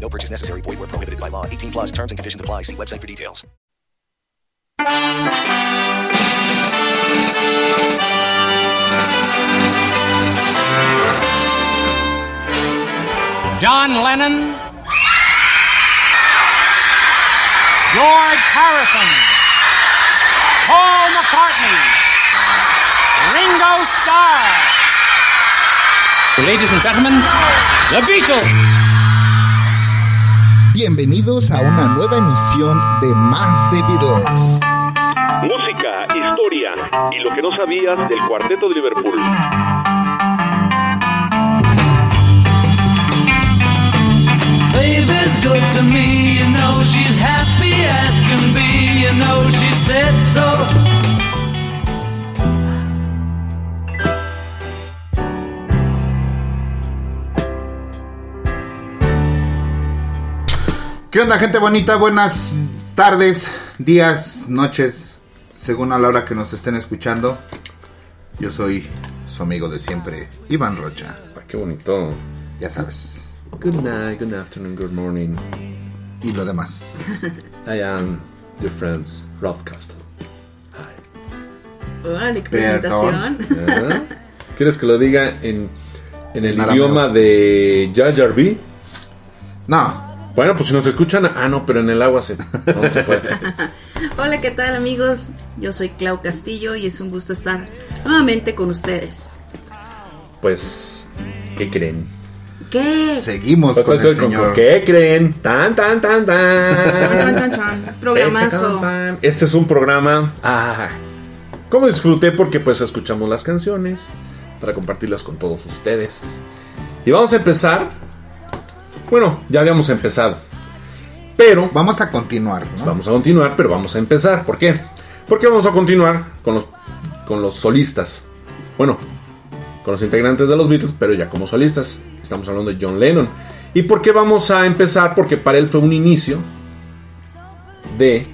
No purchase necessary. Void where prohibited by law. 18 plus terms and conditions apply. See website for details. John Lennon, George Harrison, Paul McCartney, Ringo Starr. Ladies and gentlemen, the Beatles. Bienvenidos a una nueva emisión de Más de Beatles. Música, historia y lo que no sabías del cuarteto de Liverpool. Baby's good to me, you know she's happy as can be, you know she said so. ¿Qué onda, gente bonita? Buenas tardes, días, noches, según a la hora que nos estén escuchando. Yo soy su amigo de siempre, Iván Rocha. Ah, qué bonito. Ya sabes. Good night, good afternoon, good morning. Y lo demás. I am your friends, Ralph Castle. Hi. Órale, qué presentación. ¿Ah? ¿Quieres que lo diga en, en el idioma de Jar Jar B? No, Bueno, pues si nos escuchan. Ah, no, pero en el agua se, no se puede. Hola, ¿qué tal amigos? Yo soy Clau Castillo y es un gusto estar nuevamente con ustedes. Pues, ¿qué creen? ¿Qué? seguimos con el Entonces, señor. ¿Qué creen? Tan, tan, tan, tan. Programazo. Este es un programa. Ah, como disfruté porque pues escuchamos las canciones para compartirlas con todos ustedes. Y vamos a empezar. Bueno, ya habíamos empezado. Pero Vamos a continuar, ¿no? vamos a continuar, pero vamos a empezar. ¿Por qué? Porque vamos a continuar con los con los solistas. Bueno, con los integrantes de los Beatles, pero ya como solistas. Estamos hablando de John Lennon. ¿Y por qué vamos a empezar? Porque para él fue un inicio de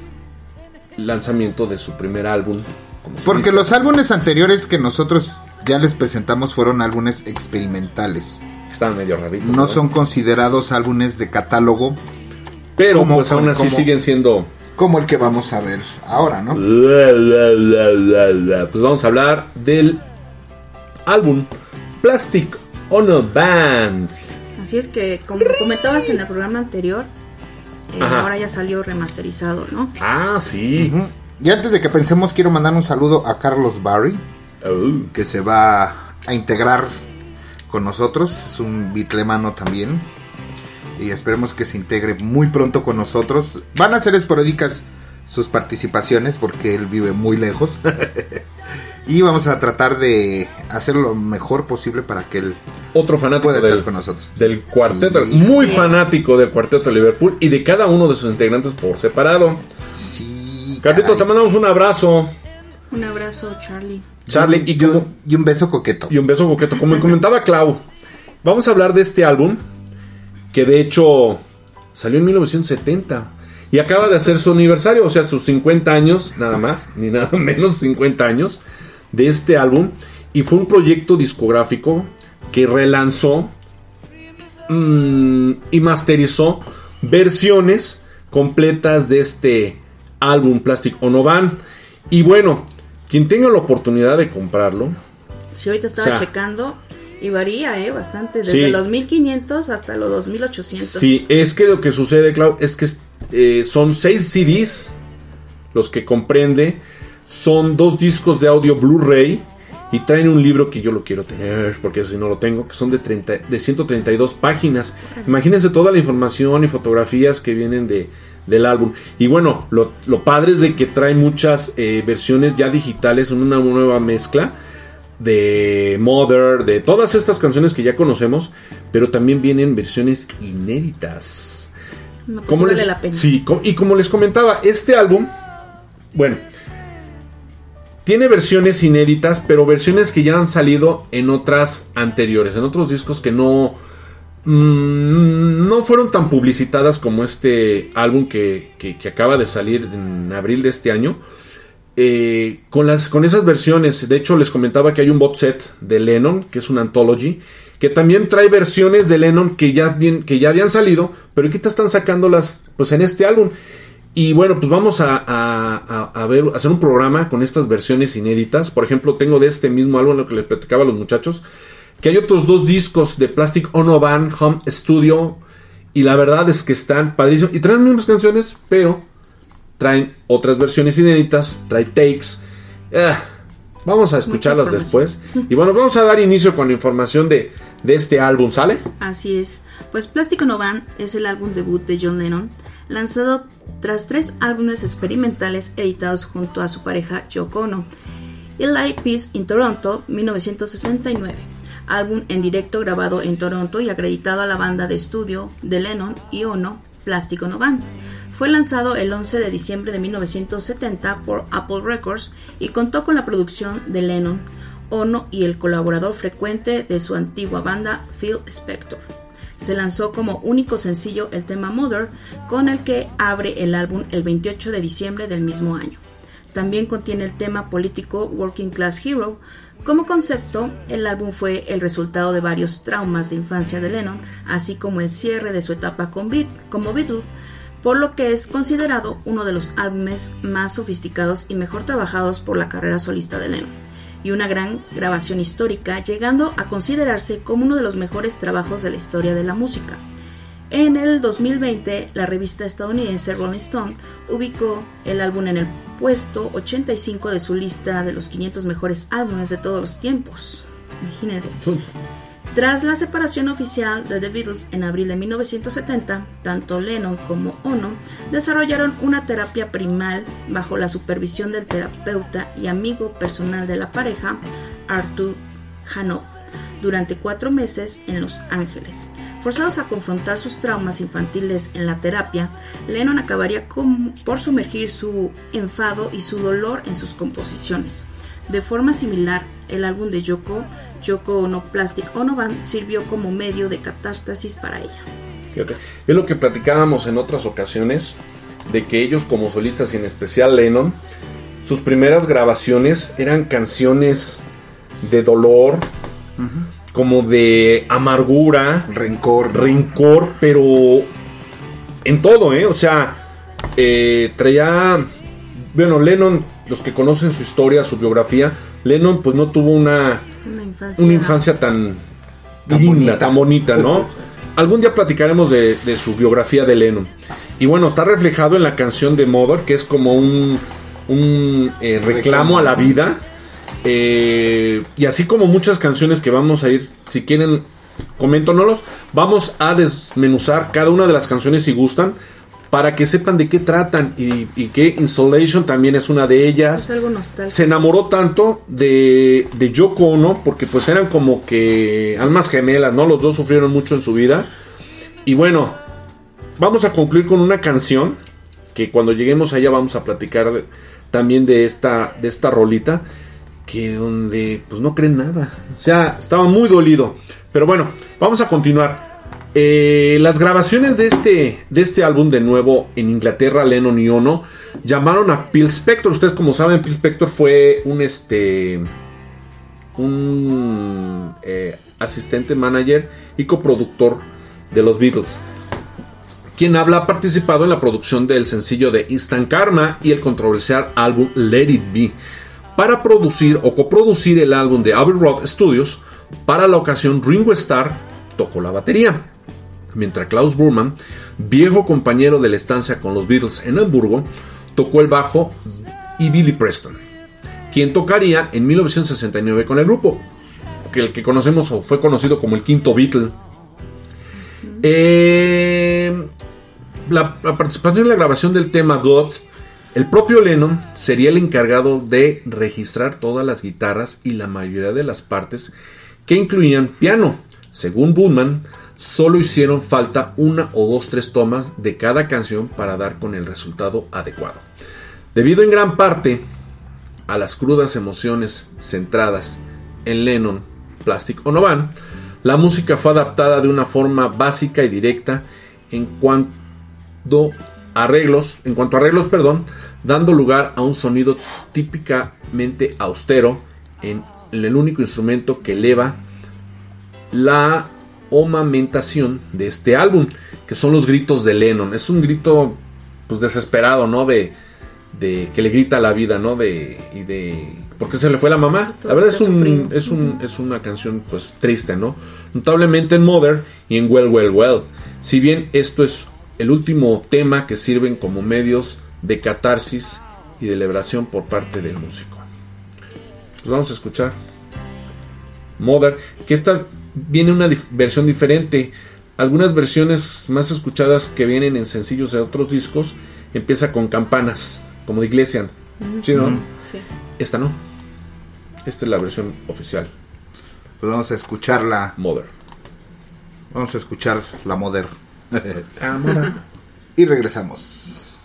lanzamiento de su primer álbum. como Porque los álbumes anteriores que nosotros ya les presentamos fueron álbumes experimentales. Estaban medio raritos. No son considerados álbumes de catálogo Pero como- pues aún así como- siguen siendo. como el que vamos a ver ahora, ¿no? Pues vamos a hablar del álbum Plastic on a Band. Así es que, como comentabas en el programa anterior, eh, ahora ya salió remasterizado, ¿no? Ah, sí. Y antes de que pensemos, quiero mandar un saludo a Carlos Barry, Oh. que se va a integrar con nosotros. Es un bitlemano también. Y esperemos que se integre muy pronto con nosotros. Van a ser esporádicas sus participaciones porque él vive muy lejos. y vamos a tratar de hacer lo mejor posible para que él Otro fanático pueda estar del, con nosotros. del cuarteto. Sí. Muy fanático del cuarteto de Liverpool y de cada uno de sus integrantes por separado. Sí. Carlitos, te mandamos un abrazo. Un abrazo, Charlie. Charlie, y, y, un, y un beso coqueto. y un beso coqueto. Como comentaba Clau, vamos a hablar de este álbum que de hecho salió en 1970 y acaba de hacer su aniversario, o sea, sus 50 años, nada más, ni nada menos 50 años de este álbum. Y fue un proyecto discográfico que relanzó mm, y masterizó versiones completas de este álbum Plastic Ono Band. Y bueno, quien tenga la oportunidad de comprarlo, Si ahorita estaba O sea, checando y varía, ¿eh? Bastante. Desde Sí. los 1500 hasta los 2800. Sí, es que lo que sucede, Clau, es que eh, son seis CDs los que comprende son dos discos de audio Blu-ray y traen un libro que yo lo quiero tener, porque si no lo tengo, que son de, 30, de 132 páginas. Imagínense toda la información y fotografías que vienen de, del álbum. Y bueno, lo, lo padre es de que trae muchas eh, versiones ya digitales, en una nueva mezcla de Mother, de todas estas canciones que ya conocemos, pero también vienen versiones inéditas. No, pues Como vale les, la pena. sí, y como les comentaba, este álbum, bueno, tiene versiones inéditas, pero versiones que ya han salido en otras anteriores, en otros discos que no, mm, no fueron tan publicitadas como este álbum que, que- acaba de salir en abril de este año. Eh, con, las, con esas versiones, de hecho les comentaba que hay un bot set de Lennon, que es una anthology, que también trae versiones de Lennon que ya, bien, que ya habían salido, pero que te están sacándolas pues en este álbum. Y bueno, pues vamos a, a- a- a ver, a hacer un programa con estas versiones inéditas. Por ejemplo, tengo de este mismo álbum lo que les platicaba a los muchachos, que hay otros dos discos de Plastic Ono Band Home Studio. Y la verdad es que están padrísimos. Y traen las mismas canciones, pero traen otras versiones inéditas, trae takes. Ah, vamos a escucharlas después. Y bueno, vamos a dar inicio con la información de, de este álbum, ¿sale? Así es. Pues Plástico No Van es el álbum debut de John Lennon, lanzado tras tres álbumes experimentales editados junto a su pareja Yoko Ono. El Live Peace in Toronto, 1969. Álbum en directo grabado en Toronto y acreditado a la banda de estudio de Lennon y Ono, Plástico No Van. Fue lanzado el 11 de diciembre de 1970 por Apple Records y contó con la producción de Lennon, Ono y el colaborador frecuente de su antigua banda, Phil Spector. Se lanzó como único sencillo el tema Mother, con el que abre el álbum el 28 de diciembre del mismo año. También contiene el tema político Working Class Hero. Como concepto, el álbum fue el resultado de varios traumas de infancia de Lennon, así como el cierre de su etapa con Beat- como Beatle, por lo que es considerado uno de los álbumes más sofisticados y mejor trabajados por la carrera solista de Lennon y una gran grabación histórica, llegando a considerarse como uno de los mejores trabajos de la historia de la música. En el 2020, la revista estadounidense Rolling Stone ubicó el álbum en el puesto 85 de su lista de los 500 mejores álbumes de todos los tiempos. Tras la separación oficial de The Beatles en abril de 1970, tanto Lennon como Ono desarrollaron una terapia primal bajo la supervisión del terapeuta y amigo personal de la pareja, Arthur Hanow, durante cuatro meses en Los Ángeles. Forzados a confrontar sus traumas infantiles en la terapia, Lennon acabaría por sumergir su enfado y su dolor en sus composiciones. De forma similar, el álbum de Yoko, Yoko Ono Plastic Ono Band, sirvió como medio de catástasis para ella. Fíjate, Es lo que platicábamos en otras ocasiones, de que ellos como solistas y en especial Lennon, sus primeras grabaciones eran canciones de dolor, como de amargura, Rencor. ¿no? rencor, pero en todo, ¿eh? O sea, eh, traía, bueno, Lennon, los que conocen su historia, su biografía, Lennon pues no tuvo una, Una infancia. una infancia tan, Tan linda, bonita. tan bonita, ¿no? Algún día platicaremos de, de su biografía de Lennon. Y bueno, está reflejado en la canción de Mother, que es como un, un eh, reclamo, a la vida. Eh, y así como muchas canciones que vamos a ir, si quieren, coméntanoslos. Vamos a desmenuzar cada una de las canciones si gustan, para que sepan de qué tratan y, y que Installation también es una de ellas Es algo nostálgico. se enamoró tanto de, de Yoko Ono porque pues eran como que almas gemelas, ¿no? Los dos sufrieron mucho en su vida. Y bueno, vamos a concluir con una canción que cuando lleguemos allá vamos a platicar de- también de esta, de esta rolita que donde pues no creen nada. O sea, estaba muy dolido. Pero bueno, vamos a continuar. Eh, las grabaciones de este, de este álbum de nuevo en Inglaterra, Lennon y Ono, llamaron a Phil Spector. Ustedes como saben, Phil Spector fue un este un eh, asistente manager y coproductor de los Beatles. Quien habla ha participado en la producción del sencillo de Instant Karma y el controversial álbum Let It Be para producir o coproducir el álbum de Abbey Road Studios. Para la ocasión, Ringo Starr tocó la batería, mientras Klaus Burman, viejo compañero de la estancia con los Beatles en Hamburgo, tocó el bajo y Billy Preston, quien tocaría en 1969 con el grupo, que el que conocemos o fue conocido como el quinto Beatle. Eh, la, participación en la grabación del tema God, el propio Lennon sería el encargado de registrar todas las guitarras y la mayoría de las partes que incluían piano. Según Bootman, solo hicieron falta una o dos tres tomas de cada canción para dar con el resultado adecuado. Debido en gran parte a las crudas emociones centradas en Lennon, Plastic Ono la música fue adaptada de una forma básica y directa en cuanto arreglos, en cuanto a arreglos, perdón, dando lugar a un sonido típicamente austero en el único instrumento que eleva la omamentación de este álbum, que son los gritos de Lennon. Es un grito pues desesperado, ¿no? De, de que le grita la vida, ¿no? De y de porque se le fue la mamá. La verdad es un, es un es una canción pues triste, ¿no? Notablemente en Mother y en Well Well Well. Si bien esto es el último tema que sirven como medios de catarsis y de liberación por parte del músico. Pues vamos a escuchar Mother, que esta viene una dif- versión diferente. Algunas versiones más escuchadas que vienen en sencillos de otros discos empieza con campanas, como de iglesia. ¿Sí, no? Sí. Esta no. Esta es la versión oficial. Pues vamos a escucharla. Mother. Vamos a escuchar la Mother. Ah, Mother. y regresamos.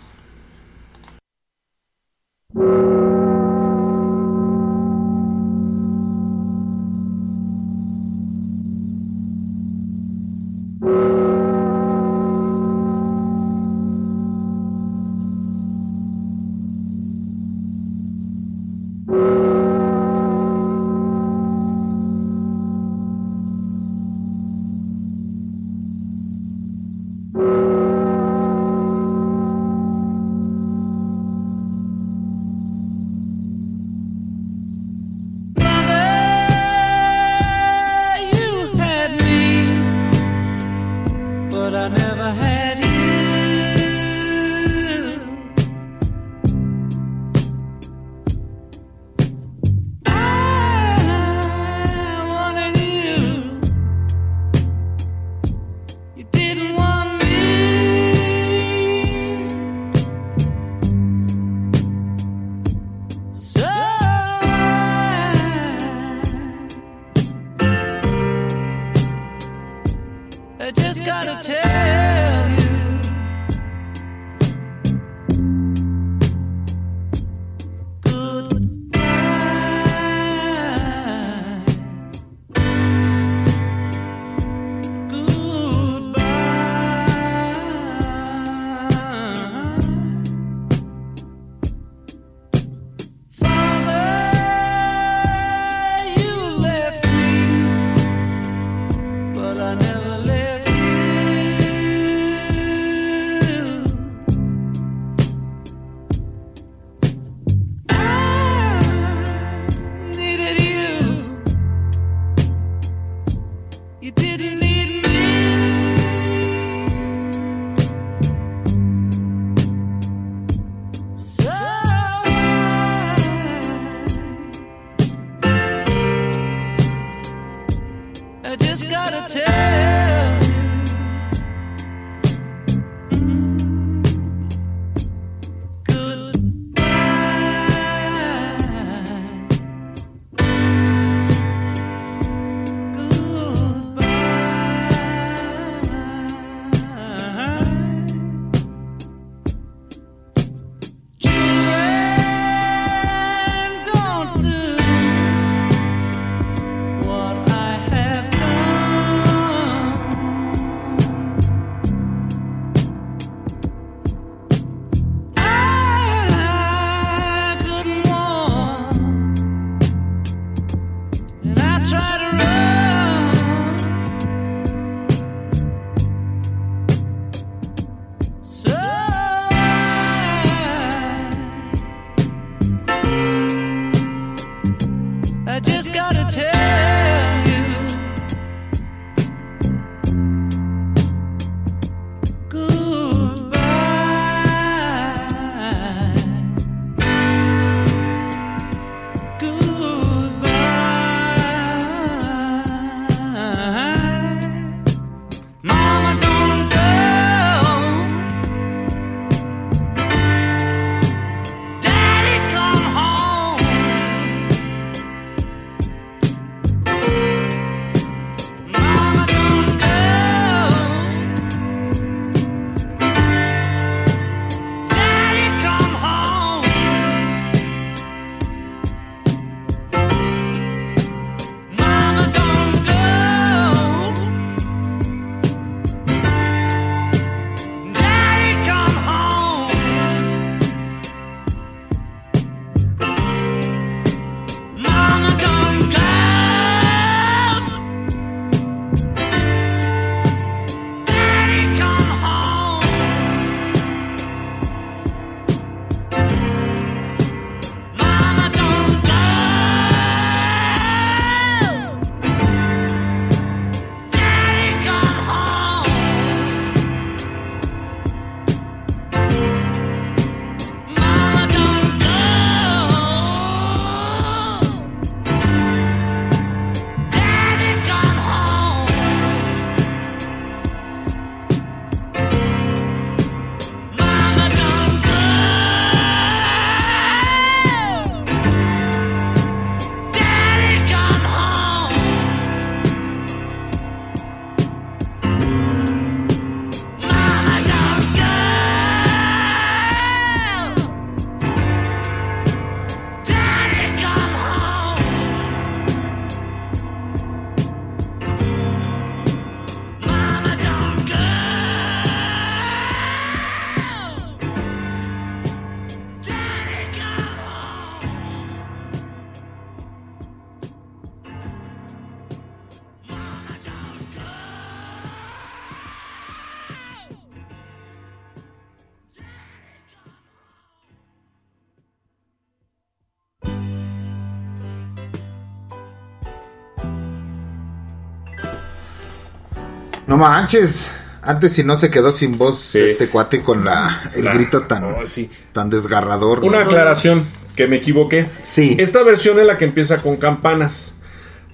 No manches. Antes si no se quedó sin voz Sí. este cuate con la el La- grito tan, Oh, sí. tan desgarrador. Una aclaración, que me equivoqué. Sí. Esta versión es la que empieza con campanas.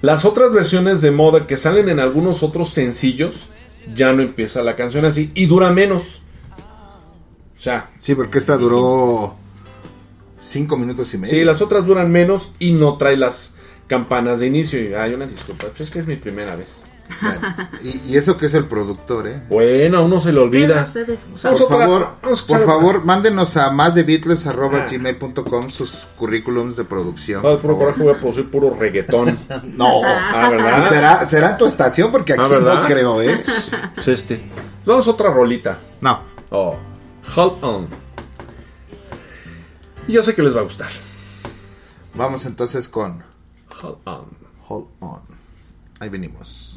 Las otras versiones de Mother que salen en algunos otros sencillos, ya no empieza la canción así y dura menos. O sea, Sí, porque esta duró cinco minutos y medio. sí, las otras duran menos y no trae las campanas de inicio. Y hay una disculpa, pues es que es mi primera vez. Y, y eso que es el productor, ¿eh? Bueno, a uno se le olvida. Por favor, por favor, mándenos a más de Ah. gmail.com sus currículums de producción. Ay, por puro favor. coraje, voy a producir puro reggaetón. No. Ah, ¿verdad? ¿Será, será tu estación? Porque aquí Ah, ¿verdad? no creo, ¿eh? Pues este. Vamos a otra rolita. No. Oh, Hold On. Y yo sé que les va a gustar. Vamos entonces con Hold On. Hold On. Ahí venimos.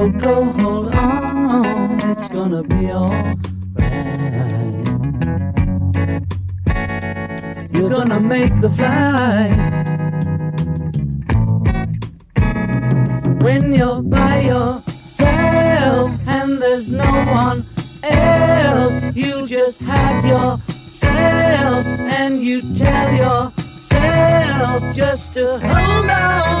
Yoko, hold on. It's gonna be alright. You're gonna make the flight. When you're by yourself and there's no one else, you just have yourself and you tell yourself just to hold on.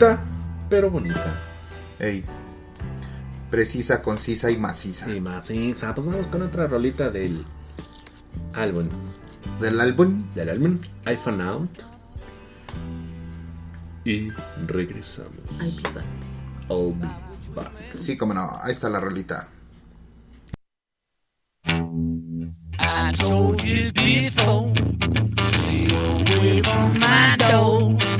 Cortita, pero bonita. Ey. Precisa, concisa y maciza. Más, sí. Pues vamos con otra rolita del álbum. Del álbum. Del álbum I Found Out. Y regresamos. I'll be back. I'll be back. Sí, como no. Ahí está la rolita. I told you before, stay away from my door.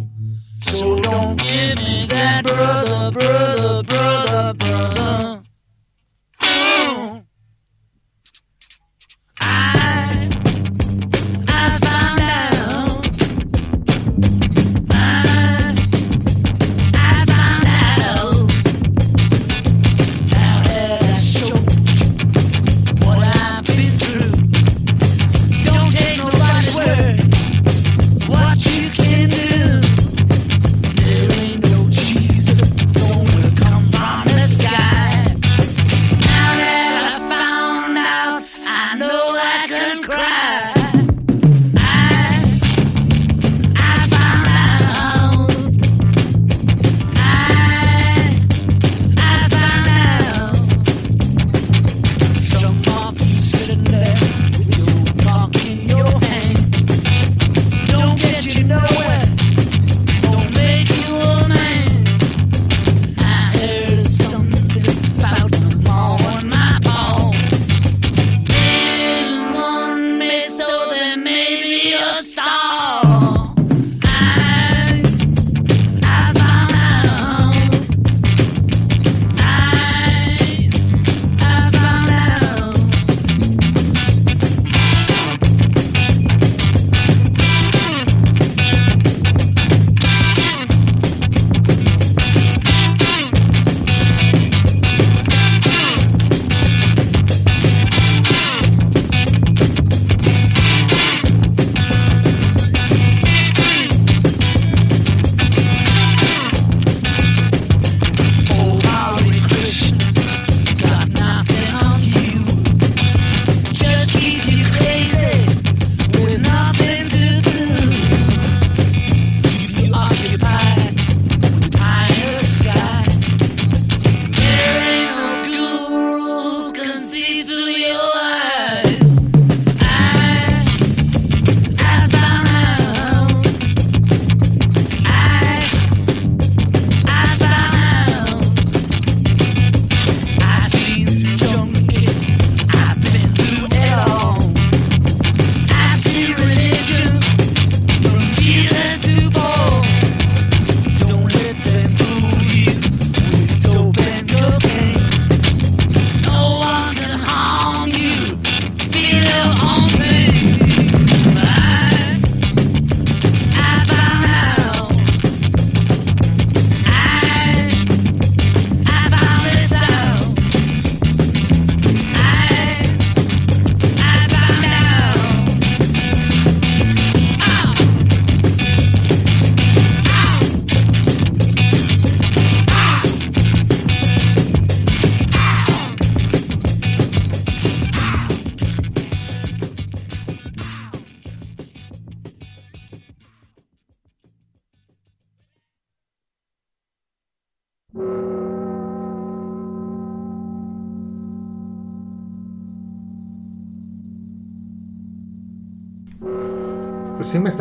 So don't give me that brother, brother, brother, brother.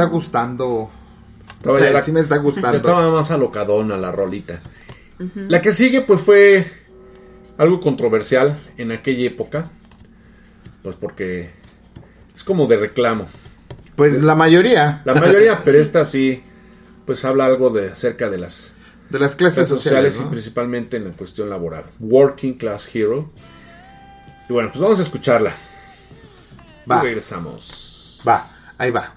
Está gustando. Ay, la- sí me está gustando. Estaba más alocadona la rolita. La que sigue, pues fue algo controversial en aquella época. Pues porque es como de reclamo. Pues la mayoría. La mayoría, pero Sí. esta sí, pues habla algo de acerca de las, De las clases sociales, y ¿no? principalmente en la cuestión laboral. Working Class Hero. Y bueno, pues vamos a escucharla. Va. Y regresamos. Va, ahí va.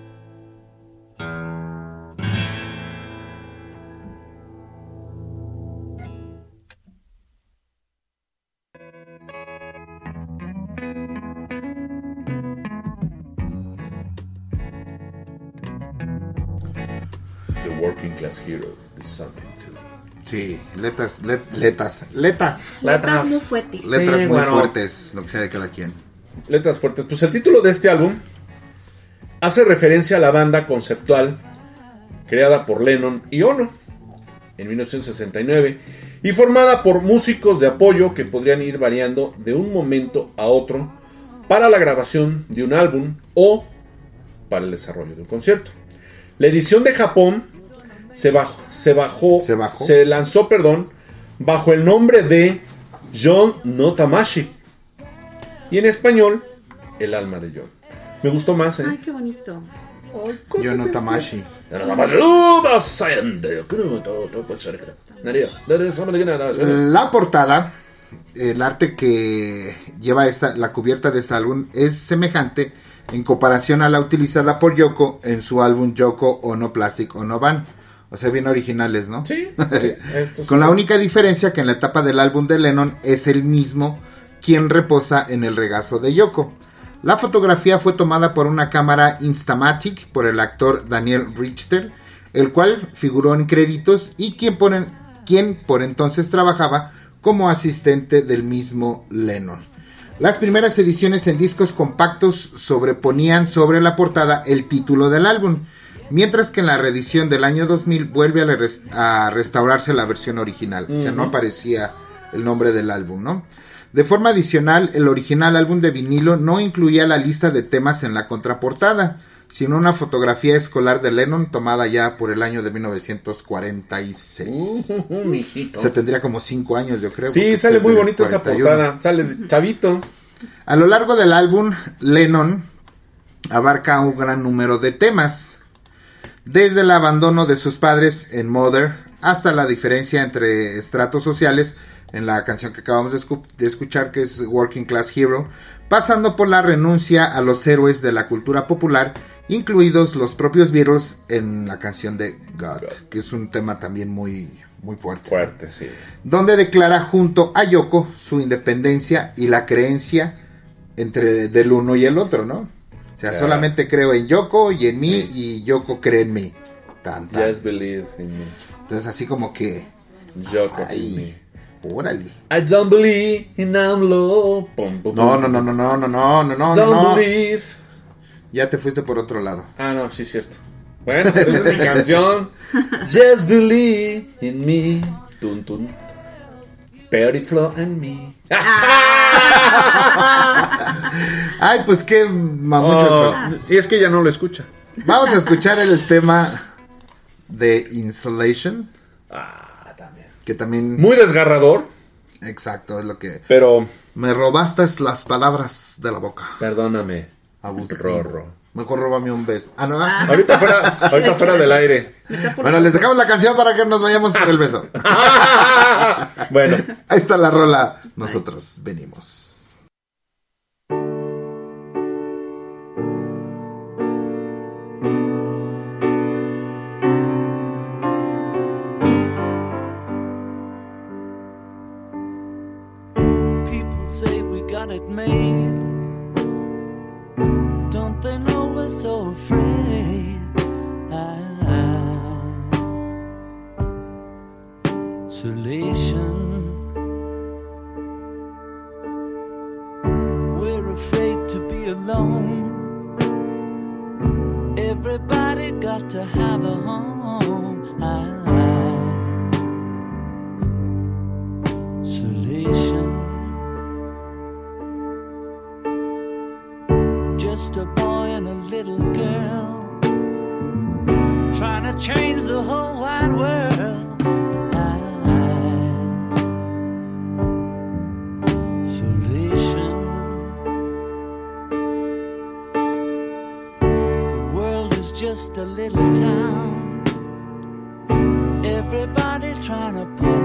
Working Class Hero is something to Sí, letras, let- letas, letas. Letras muy fuertes. Letras Sí, muy bueno. fuertes, lo que sea de cada quien. letras fuertes. Pues el título de este álbum hace referencia a la banda conceptual creada por Lennon y Ono en 1969 y formada por músicos de apoyo que podrían ir variando de un momento a otro para la grabación de un álbum o para el desarrollo de un concierto. La edición de Japón se bajó, se bajó, Se bajó. se lanzó, perdón, bajo el nombre de John Notamashi. Y en español, El alma de John. Me gustó más, ¿eh? Ay, qué bonito. Yo no Tamashi. La portada, el arte que lleva esta, la cubierta de este álbum es semejante en comparación a la utilizada por Yoko en su álbum Yoko Ono Plastic Ono Van. O sea, bien originales, ¿no? Sí. Con la única diferencia que en la etapa del álbum de Lennon es el mismo quien reposa en el regazo de Yoko. La fotografía fue tomada por una cámara Instamatic por el actor Daniel Richter, el cual figuró en créditos y quien por, en- quien por entonces trabajaba como asistente del mismo Lennon. Las primeras ediciones en discos compactos sobreponían sobre la portada el título del álbum, mientras que en la reedición del año 2000 vuelve a, restaurarse la versión original, o sea, no aparecía el nombre del álbum, ¿no? De forma adicional, el original álbum de vinilo no incluía la lista de temas en la contraportada, sino una fotografía escolar de Lennon tomada ya por el año de 1946. Uh, mijito. Se tendría como 5 años, yo creo. Sí, sale este muy bonita esa 41. portada. Sale de chavito. A lo largo del álbum, Lennon abarca un gran número de temas, desde el abandono de sus padres en Mother hasta la diferencia entre estratos sociales en la canción que acabamos de, escu- de escuchar que es Working Class Hero, pasando por la renuncia a los héroes de la cultura popular, incluidos los propios Beatles en la canción de God, que es un tema también muy, muy fuerte Fuerte, sí. donde declara junto a Yoko su independencia y la creencia entre del uno y el otro, ¿no? O sea, solamente creo en Yoko y en mí y Yoko cree en mí. Tan, tan. Just believe in me. Entonces así como que, Yoko Ay. in me. órale. I don't believe in AMLO. Pum, pum, No, no, no, no, no, no, no, no, no, Don't no. believe. Ya te fuiste por otro lado. Ah, no, sí, cierto. Bueno, pero esa es mi canción. Just believe in me. Tun, tun. Perry Flo and me. Ay, pues qué mamucho Oh, y es que ya no lo escucha. Vamos a escuchar el tema de Insulation. Ah, también. Que también... Muy desgarrador, Exacto, es lo que... pero Me robaste las palabras de la boca. perdóname. Abusivo. Rorro. Mejor róbame un beso. Ah, no. Ahorita fuera, ahorita fuera del aire. Bueno, les dejamos la canción para que nos vayamos por el beso. Bueno, Ahí está la rola. Nosotros venimos. People say we got it made. So afraid? Isolation. We're afraid to be alone. Everybody got to have a home. Isolation. Just a and a little girl trying to change the whole wide world. Isolation. The world is just a little town. Everybody trying to put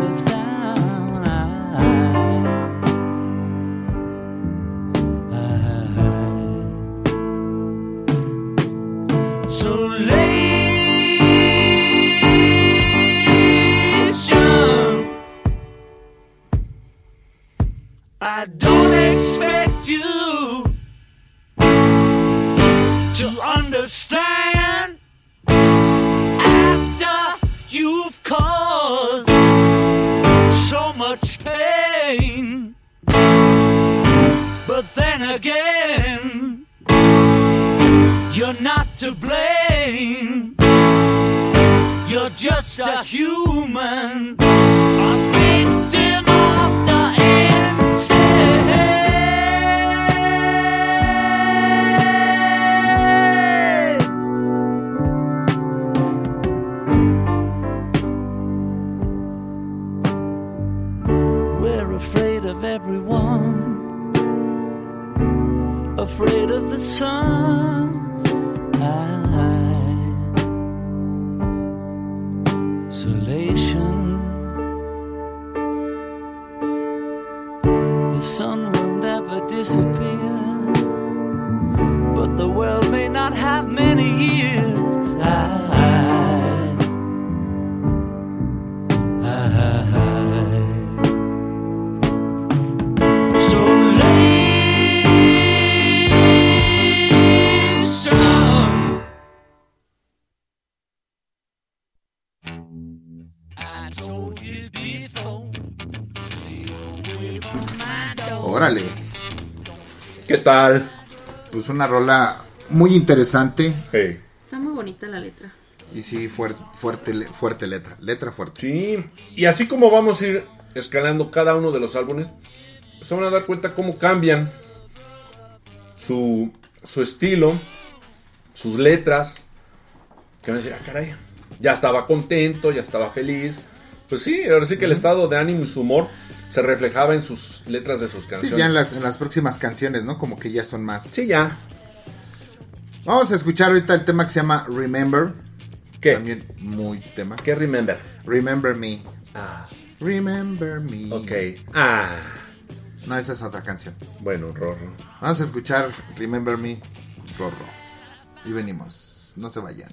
tal? Pues una rola muy interesante. Está muy bonita la letra. Y sí, fuerte, fuerte, fuerte letra. Letra fuerte. Sí. Y así como vamos a ir escalando cada uno de los álbumes, pues se van a dar cuenta cómo cambian su, su estilo, sus letras. Que van a decir, ah, caray, ya estaba contento, ya estaba feliz. Pues sí, ahora sí que el estado de ánimo y su humor se reflejaba en sus letras de sus Sí, canciones. ya en las, en las próximas canciones, ¿no? Como que ya son más. Sí, ya. Vamos a escuchar ahorita el tema que se llama Remember. ¿Qué? También muy tema. ¿Qué Remember? Remember Me. Ah. Remember Me. Ok. Ah. No, esa es otra canción. Bueno, Rorro. Vamos a escuchar Remember Me, Rorro. Y venimos. No se vayan.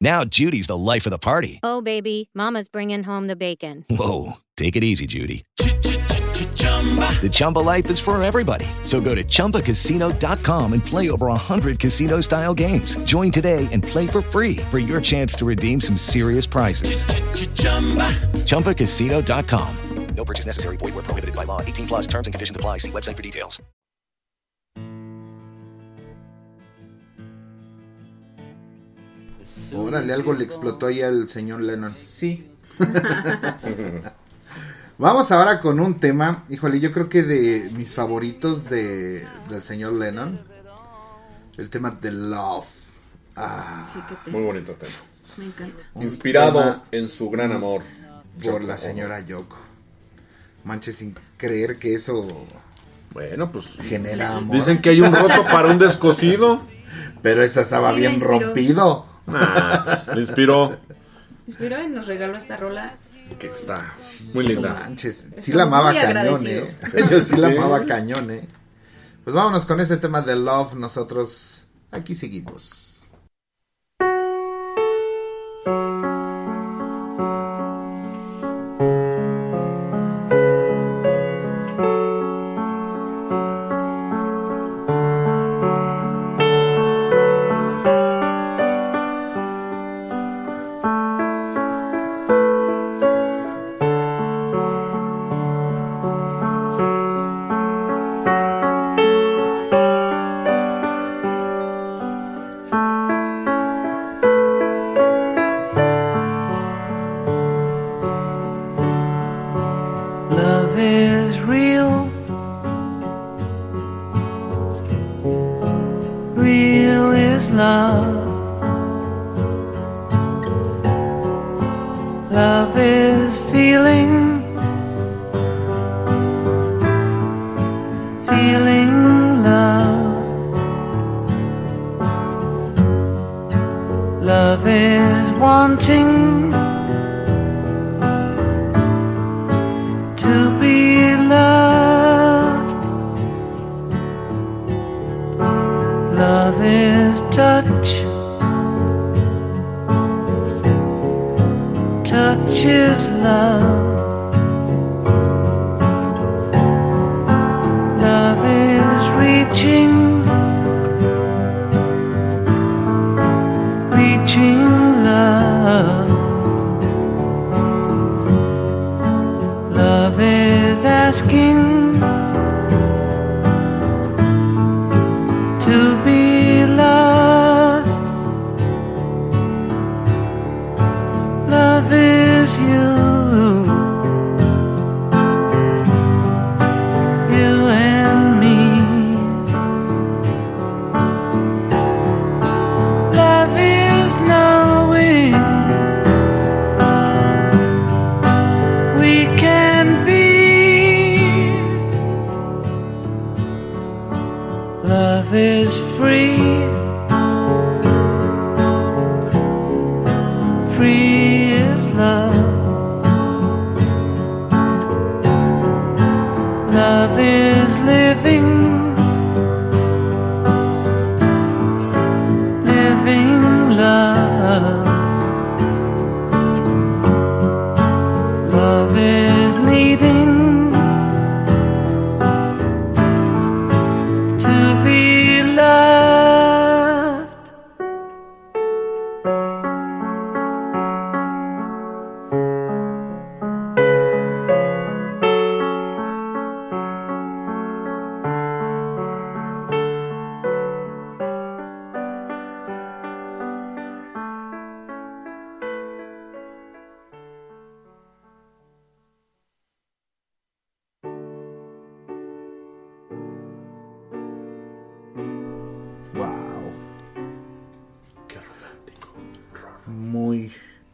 Now Judy's the life of the party. Oh, baby, Mama's bringing home the bacon. Whoa, take it easy, Judy. The Chumba life is for everybody. So go to ChumbaCasino.com and play over 100 casino-style games. Join today and play for free for your chance to redeem some serious prizes. Chumba ChumbaCasino.com. No purchase necessary. Void were prohibited by law. 18 plus terms and conditions apply. See website for details. Órale, algo le explotó ahí al señor Lennon. Sí. Vamos ahora con un tema, híjole, yo creo que de mis favoritos de, del señor Lennon. El tema de Love. Ah, Sí, que te- Muy bonito tema. Me encanta. Inspirado tema en su gran amor. Por Yoko la señora Yoko. Manches, sin creer que eso Bueno, pues genera amor. Dicen que hay un roto para un descosido. Pero esta estaba Sí, bien inspiró. rompido. Ah, pues, le inspiró. Inspiró y nos regaló esta rola. Que está muy No linda. manches, sí la amaba cañón, eh. Yo sí la amaba cañón, eh. Pues vámonos con ese tema de Love. Nosotros aquí seguimos. Is feeling. Feeling love. Love is wanting.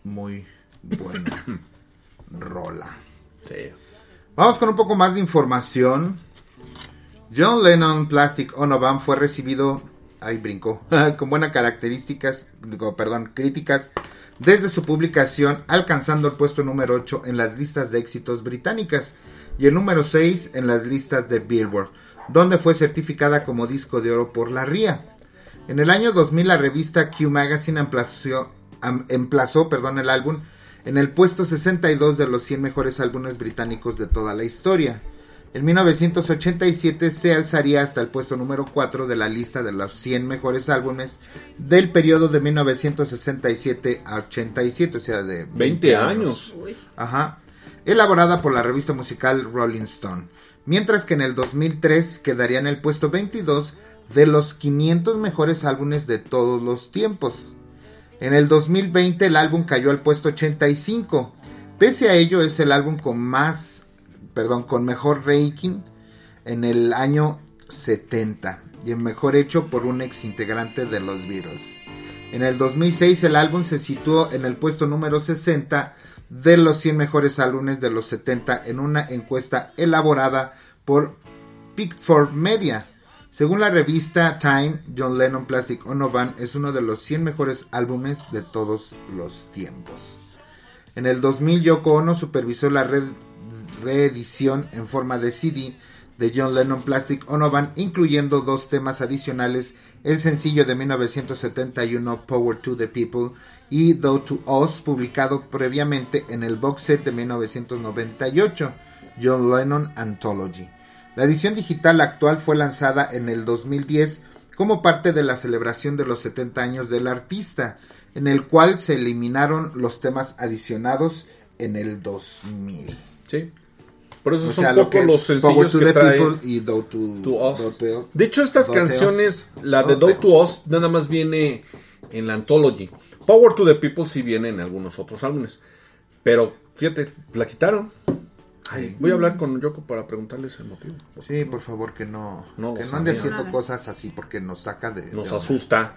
Muy, bueno. Rola. Vamos con un poco más de información. John Lennon Plastic Ono fue recibido, ahí brincó, con buenas características, digo, perdón, críticas desde su publicación, alcanzando el puesto número 8 en las listas de éxitos británicas y el número 6 en las listas de Billboard, donde fue certificada como disco de oro por la RIA. En el año 2000 la revista Q Magazine emplazó, am- emplazó perdón, el álbum en el puesto 62 de los 100 mejores álbumes británicos de toda la historia. En 1987 se alzaría hasta el puesto número 4 de la lista de los 100 mejores álbumes del periodo de 1967 a 87, o sea, de 20 años. Ajá. Elaborada por la revista musical Rolling Stone. Mientras que en el 2003 quedaría en el puesto 22 de los 500 mejores álbumes de todos los tiempos. En el 2020 el álbum cayó al puesto 85. Pese a ello es el álbum con más, perdón, con mejor ranking en el año 70 y el mejor hecho por un ex integrante de los Beatles. En el 2006 el álbum se situó en el puesto número 60 de los 100 mejores álbumes de los 70 en una encuesta elaborada por Pickford Media. Según la revista Time, John Lennon Plastic Ono Band es uno de los 100 mejores álbumes de todos los tiempos. En el 2000 Yoko Ono supervisó la reedición en forma de CD de John Lennon Plastic Ono Band, incluyendo dos temas adicionales, el sencillo de 1971 Power to the People y Though to Us, publicado previamente en el box set de 1998, John Lennon Anthology. La edición digital actual fue lanzada en el 2010 como parte de la celebración de los 70 años del artista, en el cual se eliminaron los temas adicionados en el 2000. Sí. Por eso O son sea, lo pocos que los Power sencillos to que the trae People y Do to, To Us. Do to- De hecho, estas canciones, Us. la de Do Do to to Us, nada más viene en la Anthology. Power to the People sí viene en algunos otros álbumes. Pero, fíjate, la quitaron. Ay, voy a hablar con Yoko para preguntarles el motivo. Sí, por favor, que no, No que no ande haciendo cosas así porque nos saca de... Nos de asusta.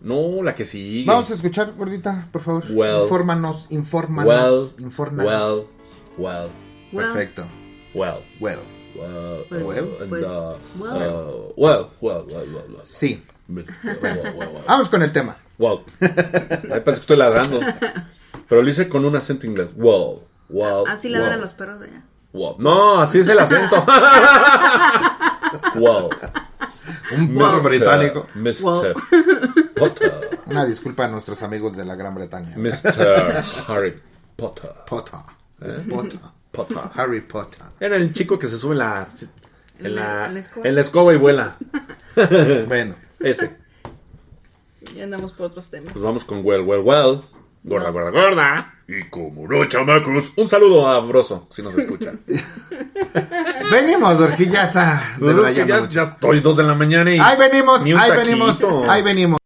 No, la que sigue. Vamos a escuchar, gordita, por favor. Well. infórmanos, infórmanos, Well, infórmanos. well, well, Perfecto. well, Well. well, Pues, well, and, pues, uh, well. uh, well, well, well, well, well. Sí. Well, well, well, well. Vamos con el tema. Wow. Ay, parece que estoy ladrando. Pero lo hice con un acento inglés. Wow. Wow. Así le wow, dan los perros de allá. wow. No, así es el acento. wow. Un perro Mr. británico. Mr. Potter. Una disculpa a nuestros amigos de la Gran Bretaña. Mr. Harry Potter. Potter. Es ¿Eh? Potter. Potter. Harry Potter. Era el chico que se sube en la, en la- la, en la escoba. en la escoba y vuela. bueno. Ese. Ya andamos por otros temas. Pues vamos con Well, Well, Well. Gorda, gorda, gorda. Y como no, chamacos. Un saludo a Broso, si nos escuchan. Venimos, horquillaza. Pues es que ya, ya estoy dos de la mañana y. Ahí venimos, ahí taquito. venimos, ahí venimos.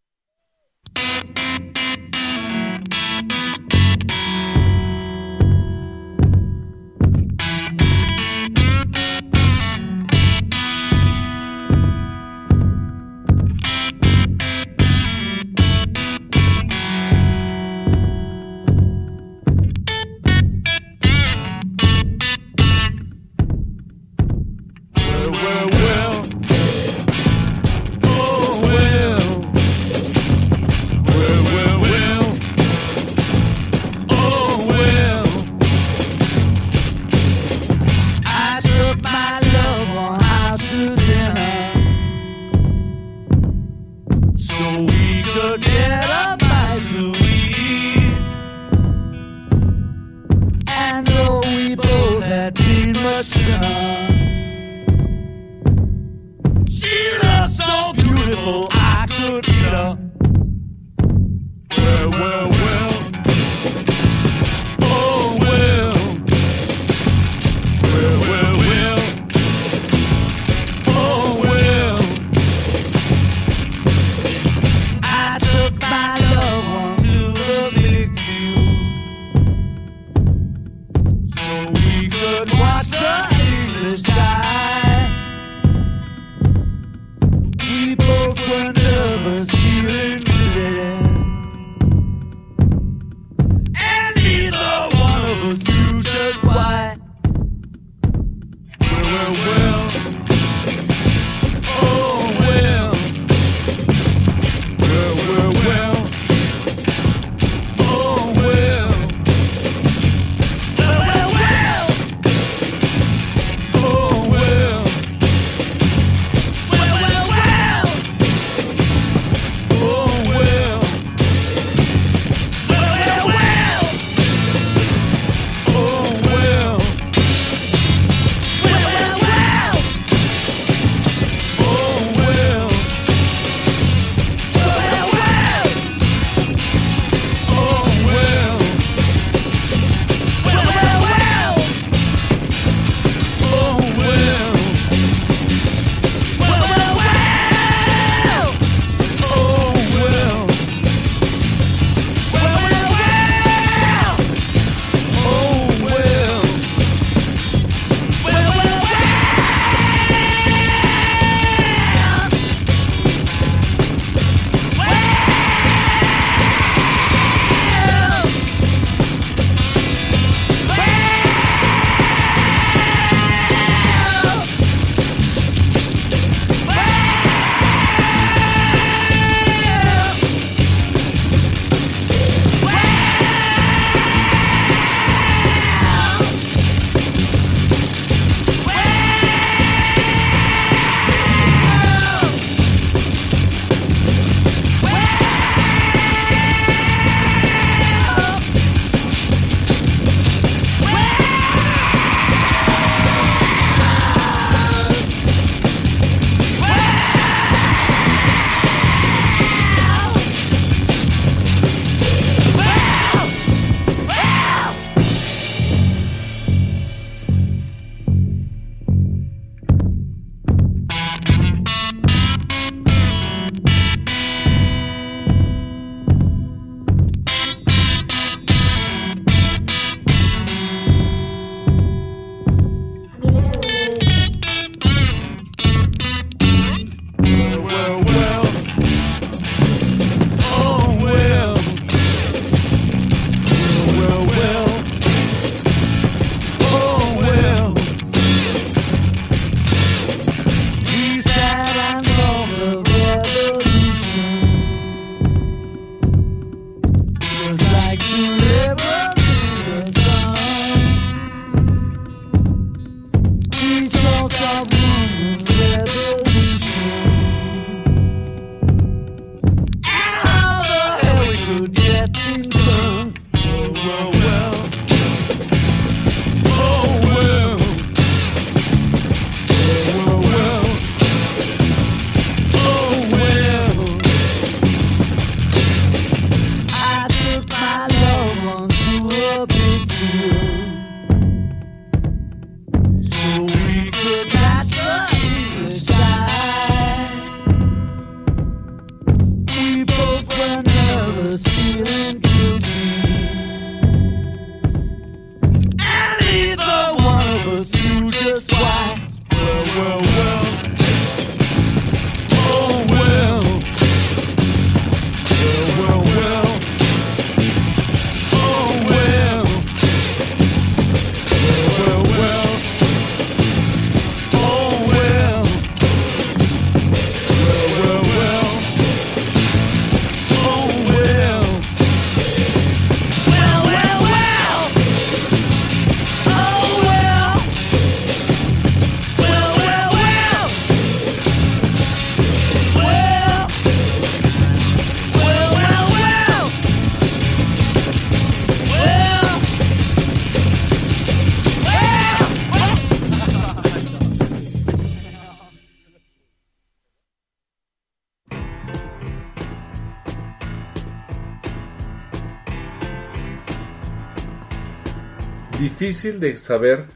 Difícil de saber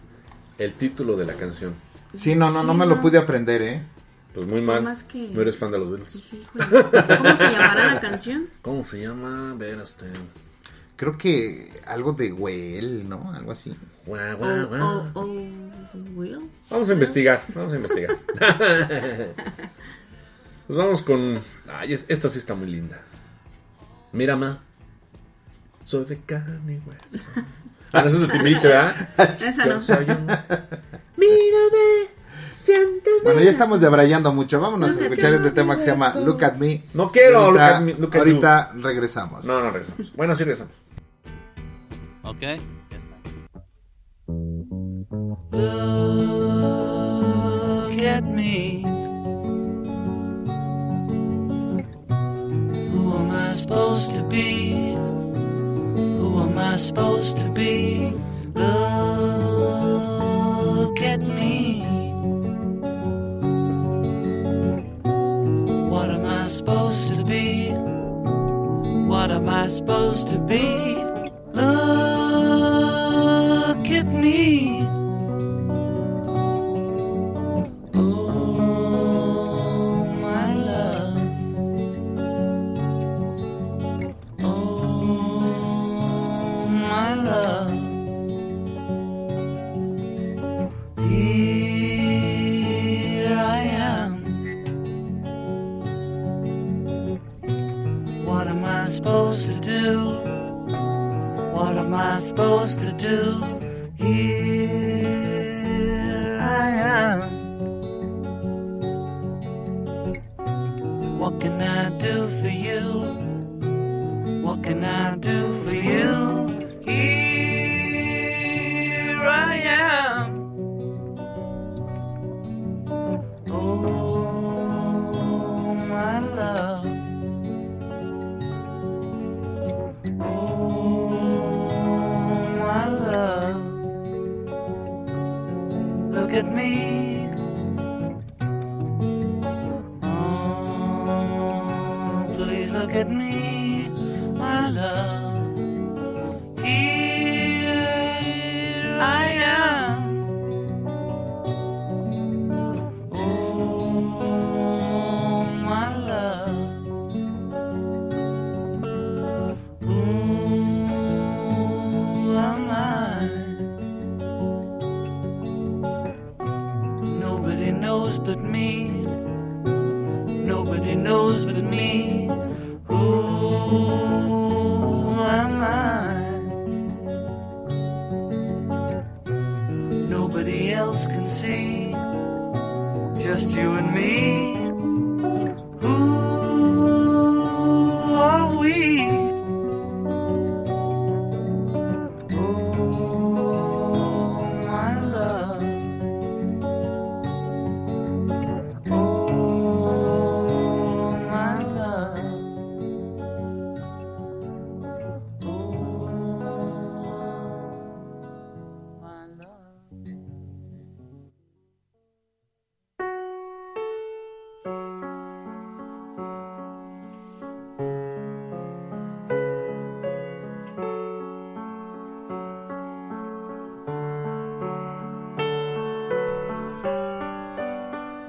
el título de la canción. Sí, no, no, no me lo pude aprender, ¿eh? Pues muy mal. más que- No eres fan de los Beatles. ¿Cómo se llamará la canción? ¿Cómo se llama? A ver, este. Creo que algo de Well, ¿no? Algo así. O, o Will. Vamos a investigar, vamos a investigar. Pues vamos con. Ay, es- esta sí está muy linda. Mira, ma. Soy de carne y hueso. Ah, no, eso es de Timbiriche, ¿verdad? Esa no. Soy yo. Mírame, siénteme. Bueno, ya estamos debrayando mucho. Vámonos a Look at escuchar este tema que se llama. Look at Me. No quiero Ahorita- Look at Me, Look at Ahorita regresamos. No, no regresamos. Bueno, sí regresamos. Ok, ya está. Look at me. Who am I supposed to be? Am I supposed to be? Look at me. What am I supposed to be? What am I supposed to be? Look at me. Supposed to knows but me. Nobody knows but me.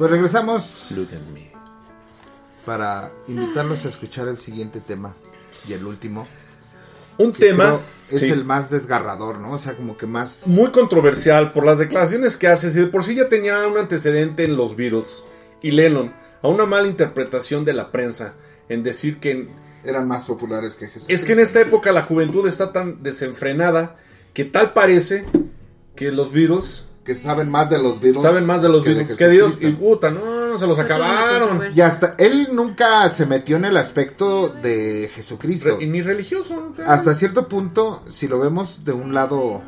Pues regresamos Look at me. para invitarlos a escuchar el siguiente tema y el último. Un que tema. creo Es sí, el más desgarrador, ¿no? O sea, como que más... muy controversial por las declaraciones que hace. Si de por sí ya tenía un antecedente en los Beatles y Lennon, a una mala interpretación de la prensa en decir que Eran más populares que Jesús. Es que en esta época la juventud está tan desenfrenada que tal parece que los Beatles Que saben más de los Beatles. saben más de los que de Beatles que Dios. Y puta, no, no se los acabaron. Y hasta él nunca se metió en el aspecto de Jesucristo. Re- y ni religioso. o sea, Hasta cierto punto, si lo vemos de un lado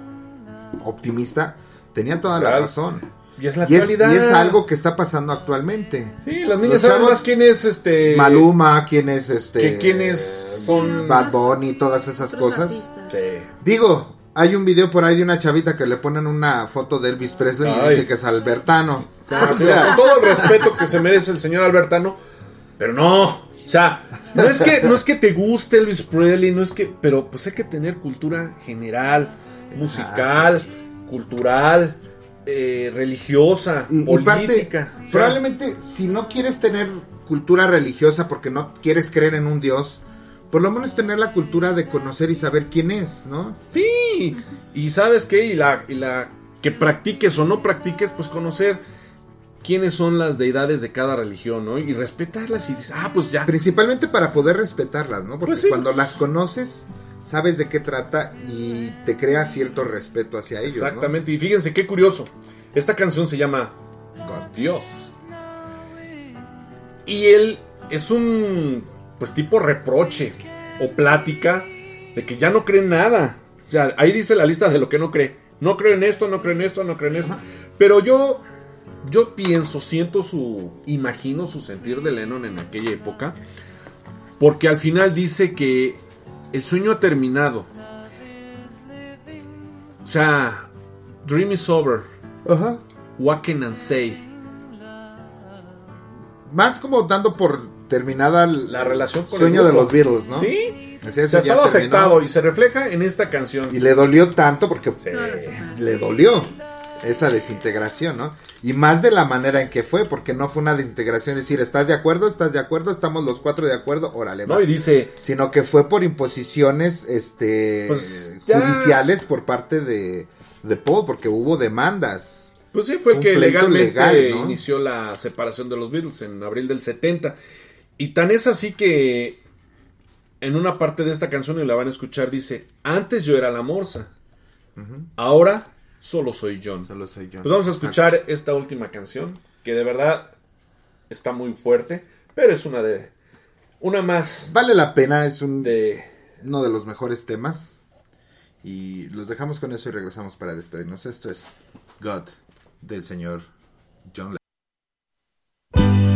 optimista, tenía toda la razón. Y es la y, es, actualidad. y es algo que está pasando actualmente. Sí, las niñas saben más quién es este. Maluma, quién es este. que quiénes son. Bad Bunny, todas esas cosas. artistas. Sí. Digo, hay un video por ahí de una chavita que le ponen una foto de Elvis Presley y dice que es Albertano. Ah, O sí, sea, con todo el respeto que se merece el señor Albertano, pero no. O sea, no es que no es que te guste Elvis Presley, no es que, pero pues hay que tener cultura general. musical, cultural, eh, religiosa, Y- y parte, política. Probablemente, si no quieres tener cultura religiosa porque no quieres creer en un Dios, por lo menos tener la cultura de conocer y saber quién es, ¿no? Sí, y sabes qué, y la, y la que practiques o no practiques, pues conocer quiénes son las deidades de cada religión, ¿no? Y respetarlas y dices, ah, pues ya. Principalmente para poder respetarlas, ¿no? Porque Pues sí. cuando las conoces, sabes de qué trata y te crea cierto respeto hacia ellos. ¿no? Exactamente, y fíjense qué curioso. Esta canción se llama Dios. Y él es un, pues tipo reproche o plática de que ya no cree en nada. O sea, ahí dice la lista de lo que no cree. No creo en esto, no creo en esto, no creo en esto. Pero yo, yo pienso, siento su, imagino su sentir de Lennon en aquella época. Porque al final dice que el sueño ha terminado. O sea, Dream is over. Ajá. What can I say? Más como dando por terminada La relación con sueño el de los Beatles, ¿no? Sí. O O sea, sea, eso ya estaba afectado y se refleja en esta canción. Y le dolió tanto porque le dolió esa desintegración, ¿no? Y más de la manera en que fue, porque no fue una desintegración, decir, ¿estás de acuerdo? ¿Estás de acuerdo? ¿Estamos los cuatro de acuerdo? Órale, No, va. y dice, Sino que fue por imposiciones este, Pues, judiciales por parte de, de Paul, porque hubo demandas. pues sí, fue el que legalmente legal, ¿no? inició la separación de los Beatles en abril del 70. Y tan es así que en una parte de esta canción, y la van a escuchar, dice, antes yo era la morsa, ahora solo soy John. Solo soy John. Pues vamos a escuchar esta última canción, que de verdad está muy fuerte, pero es una de... Una más Vale la pena, es un, de... uno de los mejores temas. Y los dejamos con eso y regresamos para despedirnos. Esto es God del señor John Lennon.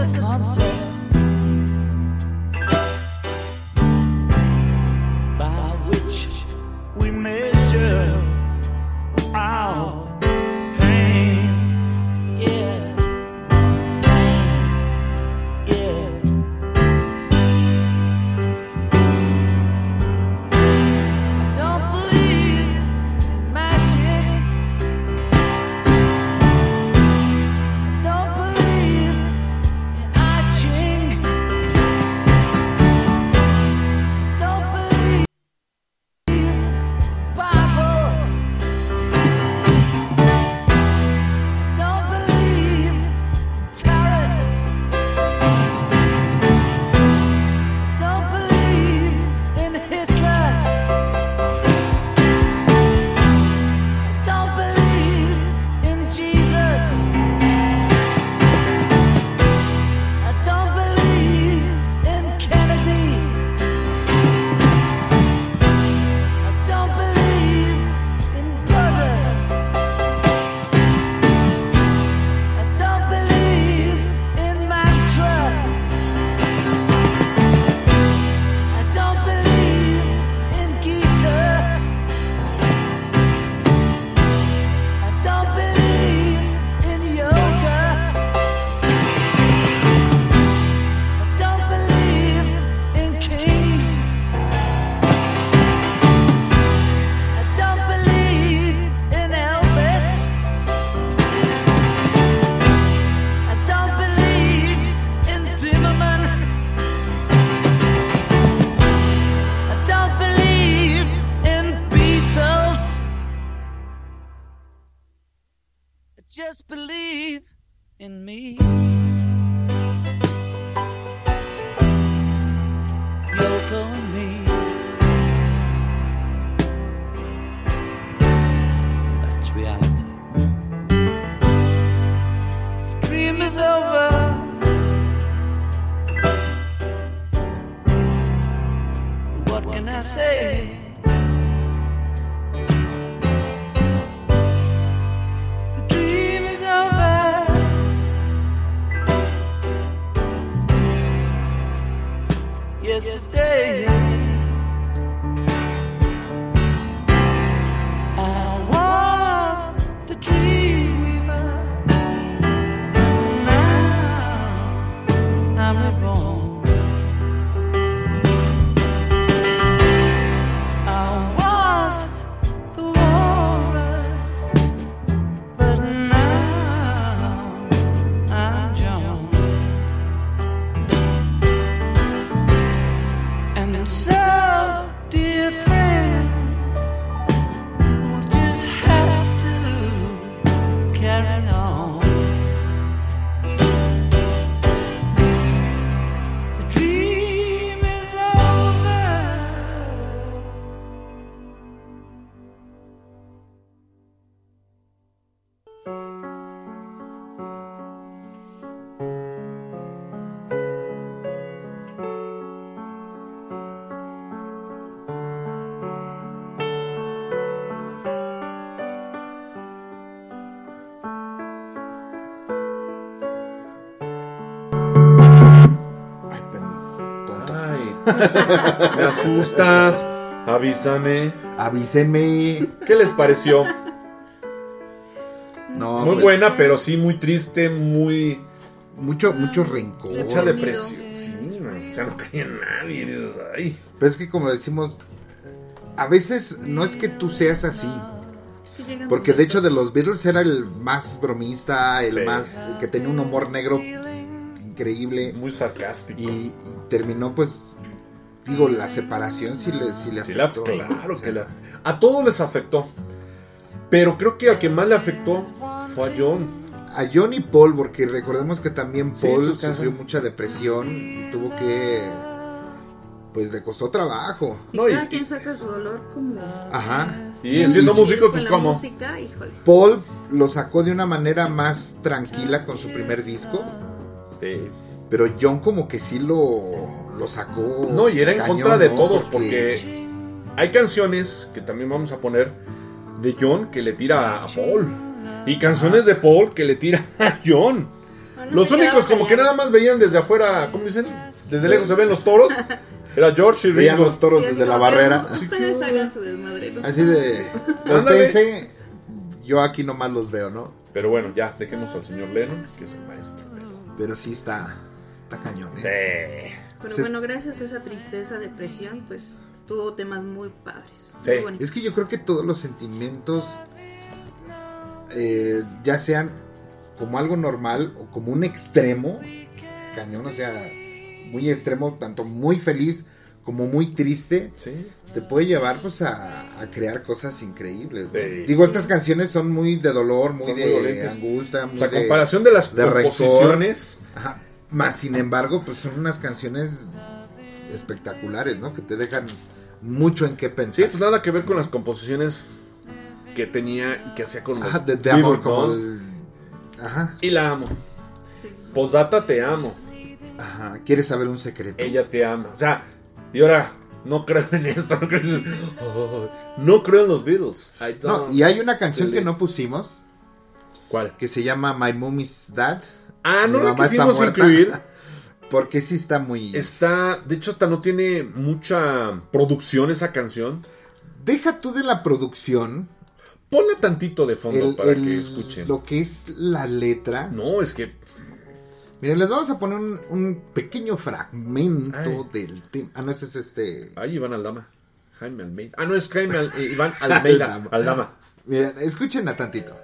A concept Me asustas. Avísame. Avíseme. ¿Qué les pareció? No, muy pues, buena, pero sí muy triste, muy. Mucho, mucho rencor. Mucha depresión. Sí, man, o sea, no creía en nadie. Ay. Pero es que como decimos, a veces no es que tú seas así. Porque de hecho de los Beatles era el más bromista, el Sí. más el que tenía un humor negro increíble Muy sarcástico. y, y terminó pues digo la separación sí le sí le Sí, la- afectó. claro O sea, que la- a todos les afectó. Pero creo que al que más le afectó fue a John. a John y Paul porque recordemos que también Sí, Paul sufrió mucha depresión y tuvo que pues le costó trabajo. Y No, y- cada quien saca su dolor como... Ajá. Y siendo músico, pues cómo. música, híjole. Paul lo sacó de una manera más tranquila con su primer disco, Sí. pero John como que sí lo, lo sacó. No, y era en cañón, contra de ¿no? todos, porque hay canciones que también vamos a poner de John que le tira a Paul. Y canciones de Paul que le tira a John. Bueno, Los únicos como que nada más veían desde afuera, ¿cómo dicen? Desde lejos se ven los toros. Era George y Veían los toros Sí, desde la barrera. Ustedes hagan su desmadre. ¿no? Así de. Pensé, yo aquí nomás los veo, ¿no? Pero bueno, ya, dejemos al señor Lennon, que es el maestro. Pero sí está. Está cañón, ¿eh? Sí. Pero bueno, gracias a esa tristeza, depresión, pues tuvo temas muy padres. Sí. Muy bonitos. Es que yo creo que todos los sentimientos, eh, ya sean como algo normal o como un extremo, cañón, o sea, muy extremo, tanto muy feliz como muy triste, Sí. te puede llevar pues a, a crear cosas increíbles. ¿no? Sí. Digo, estas canciones son muy de dolor, muy Son muy de dolientes. angustia, muy O sea, a de- comparación de las de composiciones. Ajá. Más sin embargo, pues son unas canciones espectaculares, ¿no? Que te dejan mucho en qué Sí, pensar. pues nada que ver con las composiciones que tenía y que hacía con los Ajá, de, de amor como el... Ajá, Y la amo. Sí. Postdata te amo. ajá. ¿Quieres saber un secreto? Ella te ama. O sea, y ahora no creo en esto. No creo en, Oh, no creo en los Beatles. No, y hay una canción que no pusimos ¿Cuál? que se llama My Mommy's Dad. Ah, no la quisimos incluir. Porque sí está muy... Está, de hecho, hasta no tiene mucha producción esa canción. Deja tú de la producción. Ponla tantito de fondo el- para el- que escuchen. Lo que es la letra. No, es que Miren, les vamos a poner un, un pequeño fragmento Ay. del tema. Ah, no, ese es este... Ay, Iván Aldama. Jaime Almeida. Ah, no, es Jaime Al- eh, Iván Almeida. Aldama. Aldama. Miren, escuchen a tantito.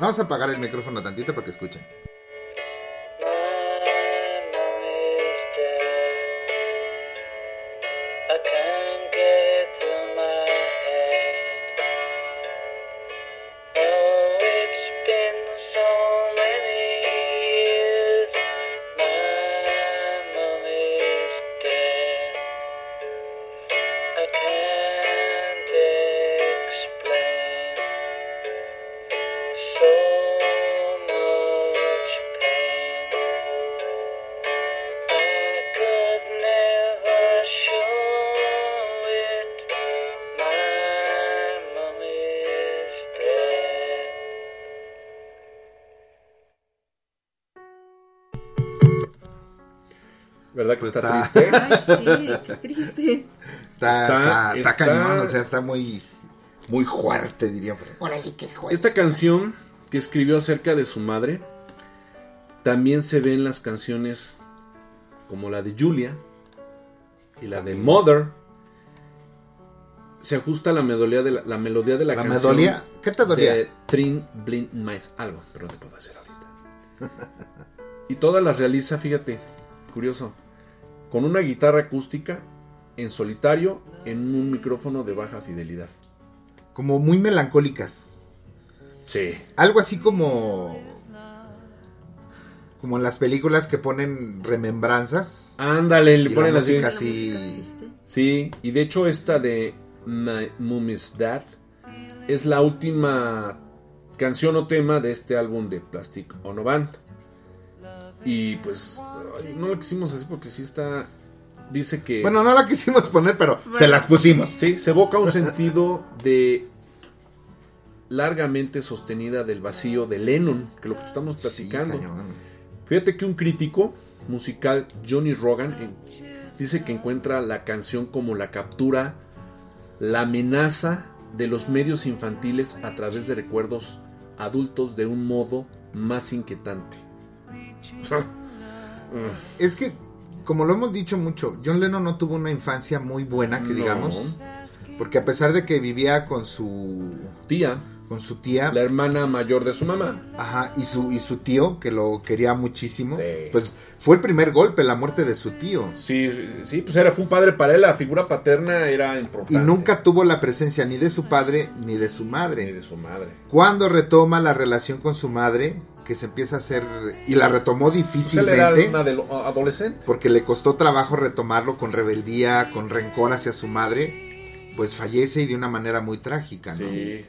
Vamos a apagar el micrófono tantito para que escuchen. ¿Verdad que Pues está, está- triste? Ay, sí, qué triste. Está, Está- está, está está- cañón, o sea, está muy, muy fuerte, diría. Órale, qué fuerte. Esta canción que escribió acerca de su madre también se ve en las canciones como la de Julia y la de Mother. Se ajusta la melodía de la, la melodía de la, ¿La canción. melodía? ¿Qué te dolía? De Three Blind Mice. Algo, pero no te puedo decir ahorita. y todas las realiza, fíjate, curioso, con una guitarra acústica en solitario en un micrófono de baja fidelidad. Como muy melancólicas. Sí. Algo así como. Como en las películas que ponen remembranzas. Ándale, le y ponen la así. triste. Sí, y de hecho esta de My Mummy's Dad es la última canción o tema de este álbum de Plastic Ono Band. Y pues ay, no la quisimos así porque sí está... Dice que... Bueno, no la quisimos poner, pero se las pusimos. Sí, se evoca un sentido de largamente sostenida del vacío de Lennon, que lo que estamos platicando. Fíjate que un crítico musical, Johnny Rogan, en- dice que encuentra la canción como la captura, la amenaza de los medios infantiles a través de recuerdos adultos de un modo más inquietante. Es que, como lo hemos dicho mucho, John Lennon no tuvo una infancia muy buena, que No. digamos. Porque a pesar de que vivía con su Tía, con su tía, la hermana mayor de su mamá. ajá, y su y su tío que lo quería muchísimo, pues fue el primer golpe, la muerte de su tío. Sí, sí, pues era, fue un padre para él, la figura paterna era importante. Y nunca tuvo la presencia ni de su padre ni de su madre. Ni de su madre. Cuando retoma la relación con su madre, que se empieza a hacer y la retomó era difícilmente, adolescente. porque le costó trabajo retomarlo con rebeldía, con rencor hacia su madre, pues fallece y de una manera muy trágica, ¿no? Sí.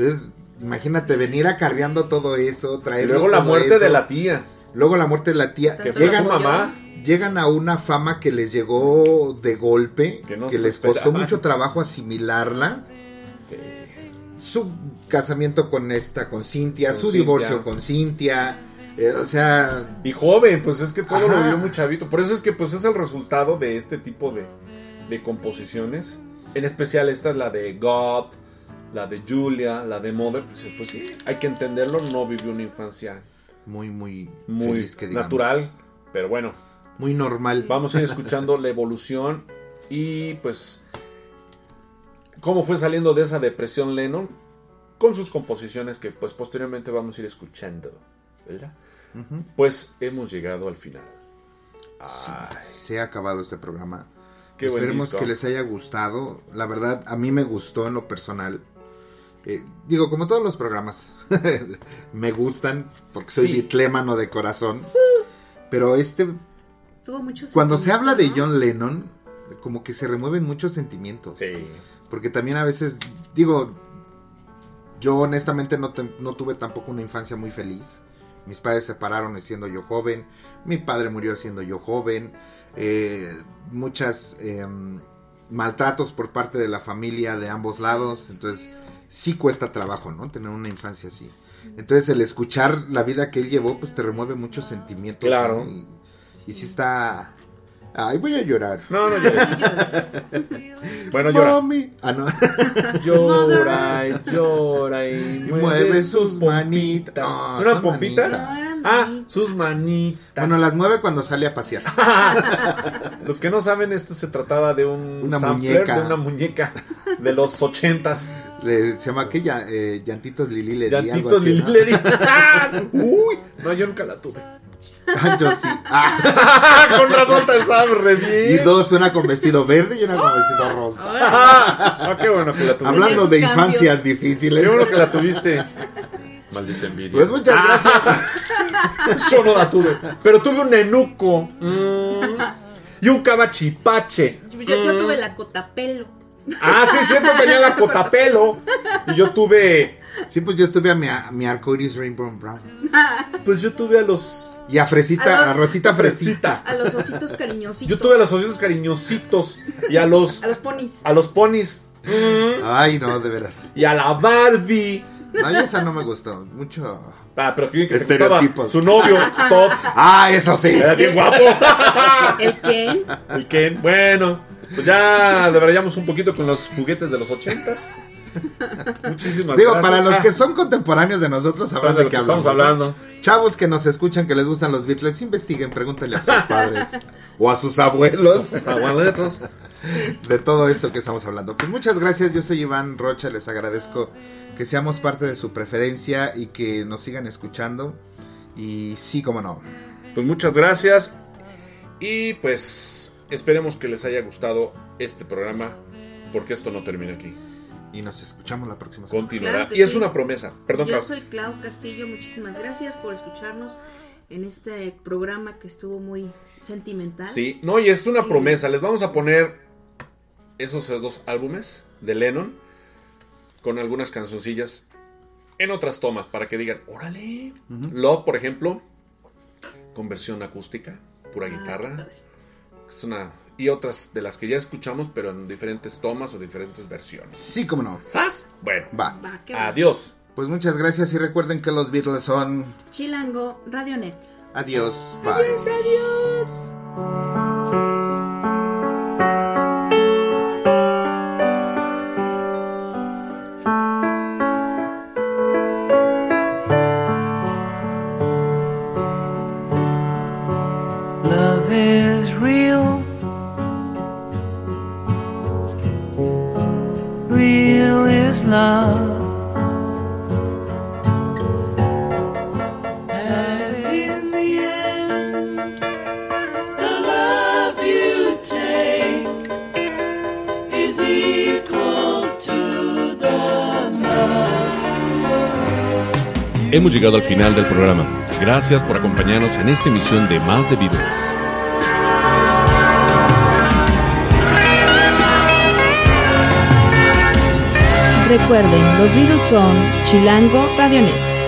Entonces, imagínate venir acarreando todo eso, traer Y luego la muerte de la tía. Luego la muerte de la tía. Que fue su mamá. Llegan a una fama que les llegó de golpe, Que que, les costó esperaban. mucho trabajo asimilarla. Su casamiento con esta, con Cintia, Con su Cintia. divorcio con Cintia. eh, o sea, Y joven, pues es que todo lo vivió muy chavito. Por eso es que pues es el resultado de este tipo de, de composiciones. En especial esta es la de God, la de Julia, la de Mother. Pues, pues sí, hay que entenderlo. No vivió una infancia muy, muy, muy feliz, que digamos. natural. Pero bueno, Muy normal. vamos a ir escuchando la evolución y pues cómo fue saliendo de esa depresión Lennon con sus composiciones que pues posteriormente vamos a ir escuchando, ¿verdad? Pues hemos llegado al final. Sí, se ha acabado este programa. Qué Esperemos que les haya gustado. La verdad, a mí me gustó en lo personal. Eh, digo, como todos los programas, me gustan porque soy Sí. bitlémano de corazón. Pero este, Tuvo muchos cuando se habla de ¿no? John Lennon, como que se remueven muchos sentimientos. Sí. Porque también a veces, digo, yo honestamente no, te- no tuve tampoco una infancia muy feliz. Mis padres se separaron siendo yo joven. Mi padre murió siendo yo joven. Eh, muchas eh, maltratos por parte de la familia de ambos lados. Entonces, sí cuesta trabajo, ¿no? Tener una infancia así. Entonces, el escuchar la vida que él llevó, pues te remueve muchos sentimientos. Claro. ¿no? Y, y sí está... Ay, voy a llorar. No, no llores. bueno, llora. Mami. Ah, no. Llora y llora y mueve, mueve sus manitas. manitas. No, ¿No eran son pompitas? ah, sus manitas. Bueno, las mueve cuando sale a pasear. Los que no saben, esto se trataba de un Una sampler, muñeca. de una muñeca de los ochentas. Le- se llama aquella, eh, Llantitos Lili le di algo Llantitos así, Lili ¿no? le di. Uy, no, yo nunca la tuve. Ah, yo sí. Ah. Con razón te sabes re Y bien. dos, una con vestido verde y una con vestido rosa. Ah, qué bueno que la tuviste. Hablando de cambios. infancias difíciles. Qué bueno que la tuviste. Maldita envidia. Pues muchas gracias. Yo no la tuve. Pero tuve un nenuco. mm, y un cabachipache. Yo, yo tuve la cotapelo. Ah, sí, siempre tenía la cotapelo. Y yo tuve. Sí, pues yo estuve a mi, a mi arcoiris Rainbow Brown. Pues yo tuve a los. Y a Fresita, A a, los- Rosita Fresita. A los ositos cariñositos. Yo tuve a los ositos cariñositos. Y a los. A los ponis. A los ponis. Ay, no, de veras. Y a la Barbie. No, esa no me gustó. Mucho. Ah, pero que que Estereotipos. Su novio, top. Ah, eso sí. Era bien guapo. El Ken. El Ken. Bueno, pues ya deberíamos un poquito con los juguetes de los ochentas. Muchísimas Digo, gracias. para los Ah, que son contemporáneos de nosotros, sabrán de qué estamos hablamos. ¿no? hablando. Chavos que nos escuchan, que les gustan los Beatles, investiguen, pregúntenle a sus padres o a sus abuelos Los abuelitos. de todo esto que estamos hablando. Pues muchas gracias, yo soy Iván Rocha, les agradezco que seamos parte de su preferencia y que nos sigan escuchando. Y sí, como no. Pues muchas gracias. Y pues esperemos que les haya gustado este programa. Porque esto no termina aquí. Y nos escuchamos la próxima semana. Continuará. Claro y es una promesa. Perdón, Yo Clau. soy Clau Castillo. Muchísimas gracias por escucharnos en este programa que estuvo muy sentimental. Sí, no, y es una promesa. Les vamos a poner esos dos álbumes de Lennon con algunas cancioncillas en otras tomas para que digan, órale. Love, por ejemplo, con versión acústica, pura Ah, guitarra. Es una y otras de las que ya escuchamos, pero en diferentes tomas o diferentes versiones. Sí, como no. ¿Sas? Bueno, Va. Adiós. Pues muchas gracias y recuerden que los Beatles son... Chilango Radionet. Adiós. Bye. Adiós, adiós. Hemos llegado al final del programa. Gracias por acompañarnos en esta emisión de Más de Beatles. Recuerden, los virus son Chilango Radionet.